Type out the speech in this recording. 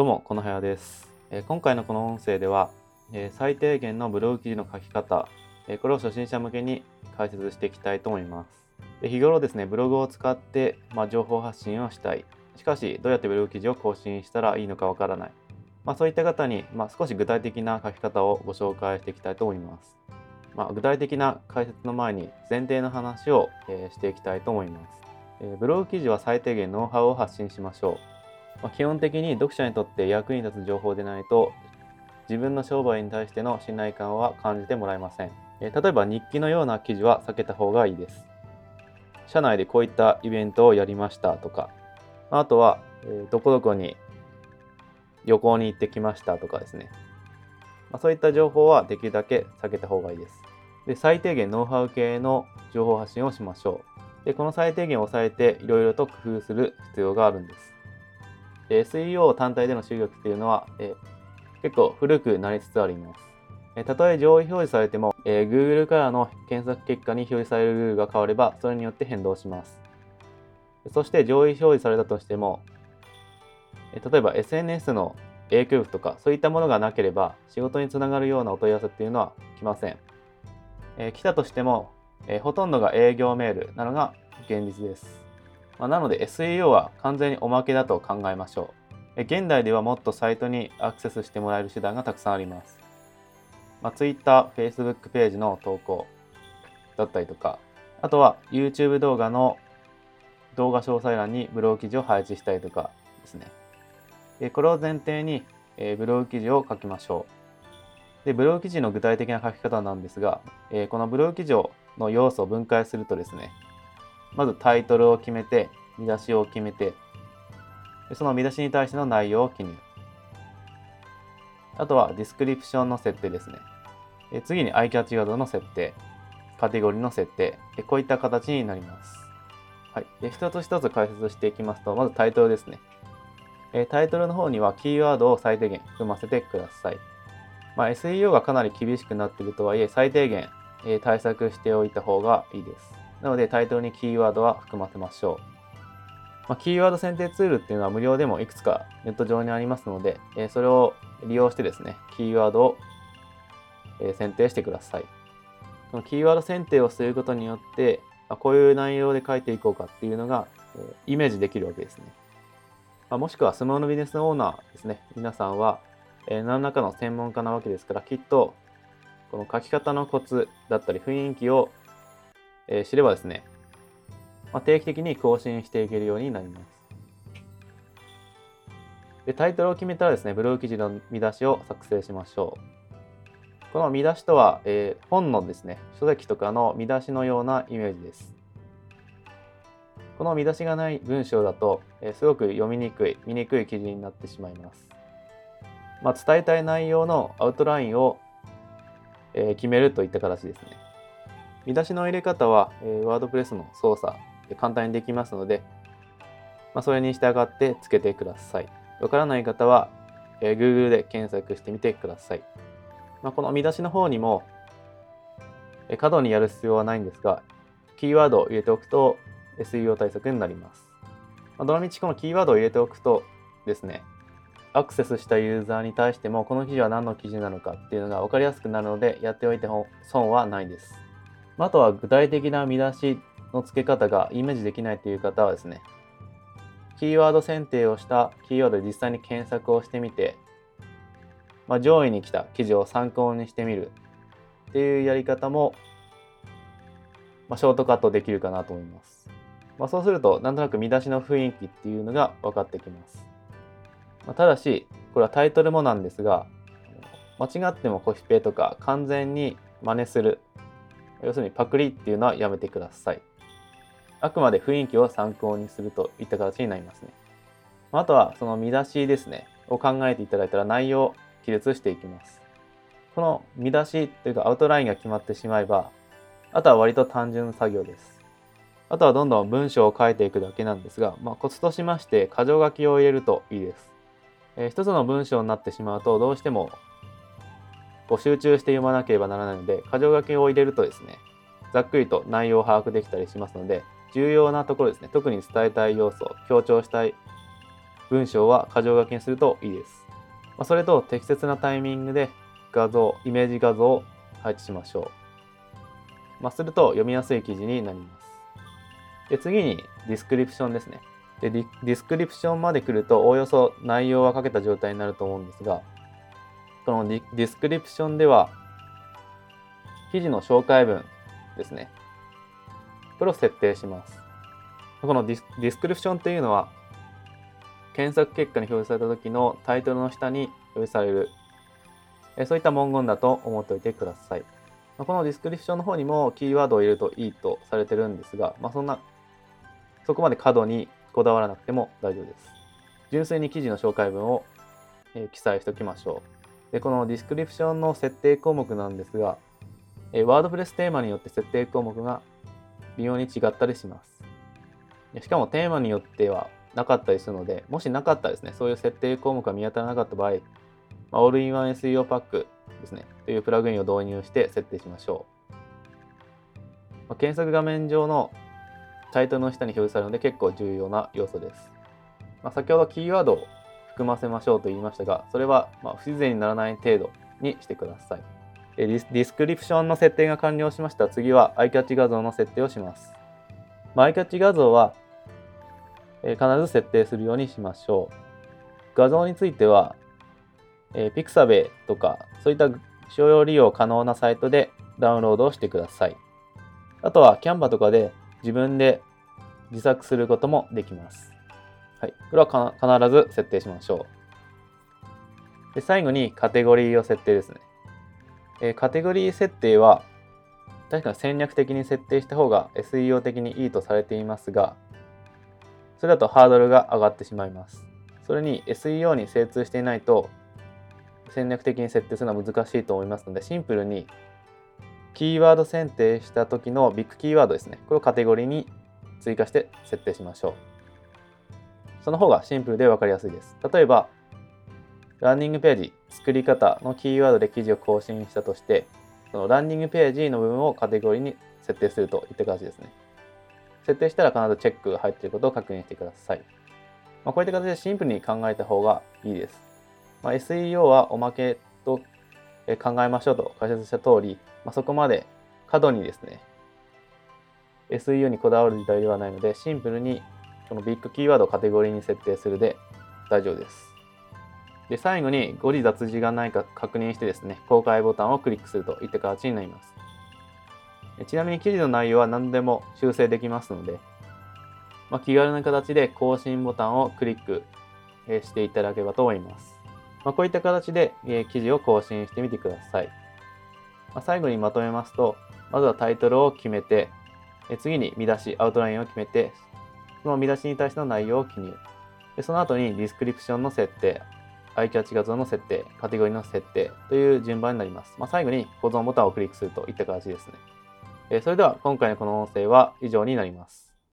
どうも、このはやです。えー、今回のこの音声では、えー、最低限のブログ記事の書き方、えー、これを初心者向けに解説していきたいと思います。で日頃ですね、ブログを使って、まあ、情報発信をしたい。しかし、どうやってブログ記事を更新したらいいのかわからない。まあ、そういった方に、まあ、少し具体的な書き方をご紹介していきたいと思います。まあ、具体的な解説の前に前提の話を、えしていきたいと思います。えブログ記事は最低限ノウハウを発信しましょう。まあ、基本的に読者にとって役に立つ情報でないと自分の商売に対しての信頼感は感じてもらえません。え例えば日記のような記事は避けた方がいいです。社内でこういったイベントをやりましたとか、あとは、えどこどこに旅行に行ってきましたとかですね。まあ、そういった情報はできるだけ避けた方がいいです。で、最低限ノウハウ系の情報発信をしましょう。で、この最低限を抑えていろいろと工夫する必要があるんです。SEO 単体での集客っていうのは、え結構古くなりつつあります。えたとえ上位表示されても、え Google からの検索結果に表示されるルールが変われば、それによって変動します。そして上位表示されたとしても、え例えば SNS の影響力とかそういったものがなければ仕事につながるようなお問い合わせっていうのは来ません。え来たとしても、えほとんどが営業メールなのが現実です。まあ、なので SEO は完全におまけだと考えましょう。現代ではもっとサイトにアクセスしてもらえる手段がたくさんあります。まあ、Twitter、Facebook ページの投稿だったりとか、あとは YouTube 動画の動画詳細欄にブログ記事を配置したりとかですね。これを前提にブログ記事を書きましょう。で、ブログ記事の具体的な書き方なんですが、このブログ記事の要素を分解するとですね、まずタイトルを決めて、見出しを決めて、その見出しに対しての内容を記入。あとはディスクリプションの設定ですね。次にアイキャッチワードの設定、カテゴリーの設定、こういった形になります。はい。で、一つ一つ解説していきますと、まずタイトルですね。タイトルの方にはキーワードを最低限含ませてください。まあ、SEO がかなり厳しくなっているとはいえ、最低限対策しておいた方がいいです。なのでタイトルにキーワードは含ませましょう。まあ、キーワード選定ツールっていうのは無料でもいくつかネット上にありますので、えそれを利用してですね、キーワードを、え選定してください。そのキーワード選定をすることによって、あこういう内容で書いていこうかっていうのが、えイメージできるわけですね。ま、もしくはスマホのビジネスオーナーですね、皆さんは、え何らかの専門家なわけですから、きっとこの書き方のコツだったり雰囲気をえ知ればですね、まあ、定期的に更新していけるようになります。でタイトルを決めたらですね、ブログ記事の見出しを作成しましょう。この見出しとは、えー、本のですね、書籍とかの見出しのようなイメージです。この見出しがない文章だと、えー、すごく読みにくい、見にくい記事になってしまいます。まあ、伝えたい内容のアウトラインを、えー、決めるといった形ですね。見出しの入れ方は、えー、ワードプレスの操作で簡単にできますので、まあ、それに従ってつけてください。わからない方は、え、Google で検索してみてください。まあ、この見出しの方にも、えー、過度にやる必要はないんですが、キーワードを入れておくと SEO 対策になります。まあ、どのみちこのキーワードを入れておくとですね、アクセスしたユーザーに対してもこの記事は何の記事なのかっていうのが分かりやすくなるのでやっておいて損はないです。あとは具体的な見出しの付け方がイメージできないという方はですね、キーワード選定をしたキーワードで実際に検索をしてみて、まあ、上位に来た記事を参考にしてみるっていうやり方も、まあ、ショートカットできるかなと思います。まあ、そうすると、なんとなく見出しの雰囲気っていうのが分かってきます。ま、ただし、これはタイトルもなんですが、間違ってもコピペとか完全に真似する要するにパクリっていうのはやめてください。あくまで雰囲気を参考にするといった形になりますね。あとはその見出しですね、を考えていただいたら内容を記述していきます。この見出しというかアウトラインが決まってしまえば、あとは割と単純作業です。あとはどんどん文章を書いていくだけなんですが、まあ、コツとしまして箇条書きを入れるといいです。えー、一つの文章になってしまうとどうしてもこう集中して読まなければならないので、箇条書きを入れるとですね、ざっくりと内容を把握できたりしますので、重要なところですね、特に伝えたい要素、強調したい文章は箇条書きにするといいです。まあ、それと適切なタイミングで画像、イメージ画像を配置しましょう。まあ、すると読みやすい記事になります。で次にディスクリプションですね。でディスクリプションまで来るとおおよそ内容は書けた状態になると思うんですが、このディスクリプションでは記事の紹介文ですね。これを設定します。このディスクリプションというのは検索結果に表示された時のタイトルの下に表示されるそういった文言だと思っておいてください。このディスクリプションの方にもキーワードを入れるといいとされてるんですが、まあ、そんなそこまで過度にこだわらなくても大丈夫です。純粋に記事の紹介文を、記載しておきましょう。で、このディスクリプションの設定項目なんですが、え WordPress テーマによって設定項目が微妙に違ったりします。しかもテーマによってはなかったりするので、もしなかったですね、そういう設定項目が見当たらなかった場合、まあ、 All in One SEO Pack ですね、というプラグインを導入して設定しましょう。まあ、検索画面上のタイトルの下に表示されるので結構重要な要素です。まあ、先ほどキーワードを含ませましょうと言いましたが、それはま不自然にならない程度にしてください。ディスクリプションの設定が完了しました次はアイキャッチ画像の設定をします。まあ、アイキャッチ画像は、え必ず設定するようにしましょう。画像については、えー、Pixabay とかそういった商用利用可能なサイトでダウンロードをしてください。あとは Canva とかで自分で自作することもできます。はい。これは必ず設定しましょう。で最後にカテゴリーを設定ですね。えー、カテゴリー設定は確かに戦略的に設定した方が SEO 的にいいとされていますが、それだとハードルが上がってしまいます。それに SEO に精通していないと戦略的に設定するのは難しいと思いますので、シンプルにキーワード選定した時のビッグキーワードですね。これをカテゴリーに追加して設定しましょう。その方がシンプルで分かりやすいです。例えば、ランニングページ、作り方のキーワードで記事を更新したとして、そのランニングページの部分をカテゴリーに設定するといった形ですね。設定したら必ずチェックが入っていることを確認してください。まあ、こういった形でシンプルに考えた方がいいです。まあ、SEO はおまけと考えましょうと解説した通り、まあ、そこまで過度にですね、SEO にこだわる時代ではないので、シンプルにこのビッグキーワードをカテゴリーに設定するで大丈夫です。で、最後に誤字脱字がないか確認してですね、公開ボタンをクリックするといった形になります。ちなみに記事の内容は何でも修正できますので、まあ、気軽な形で更新ボタンをクリックしていただければと思います。まあ、こういった形で、記事を更新してみてください。まあ、最後にまとめますと、まずはタイトルを決めて、次に見出し、アウトラインを決めて、その見出しに対しての内容を記入。でその後にディスクリプションの設定、アイキャッチ画像の設定、カテゴリーの設定という順番になります。まあ、最後に保存ボタンをクリックするといった形ですね。えそれでは今回のこの音声は以上になります。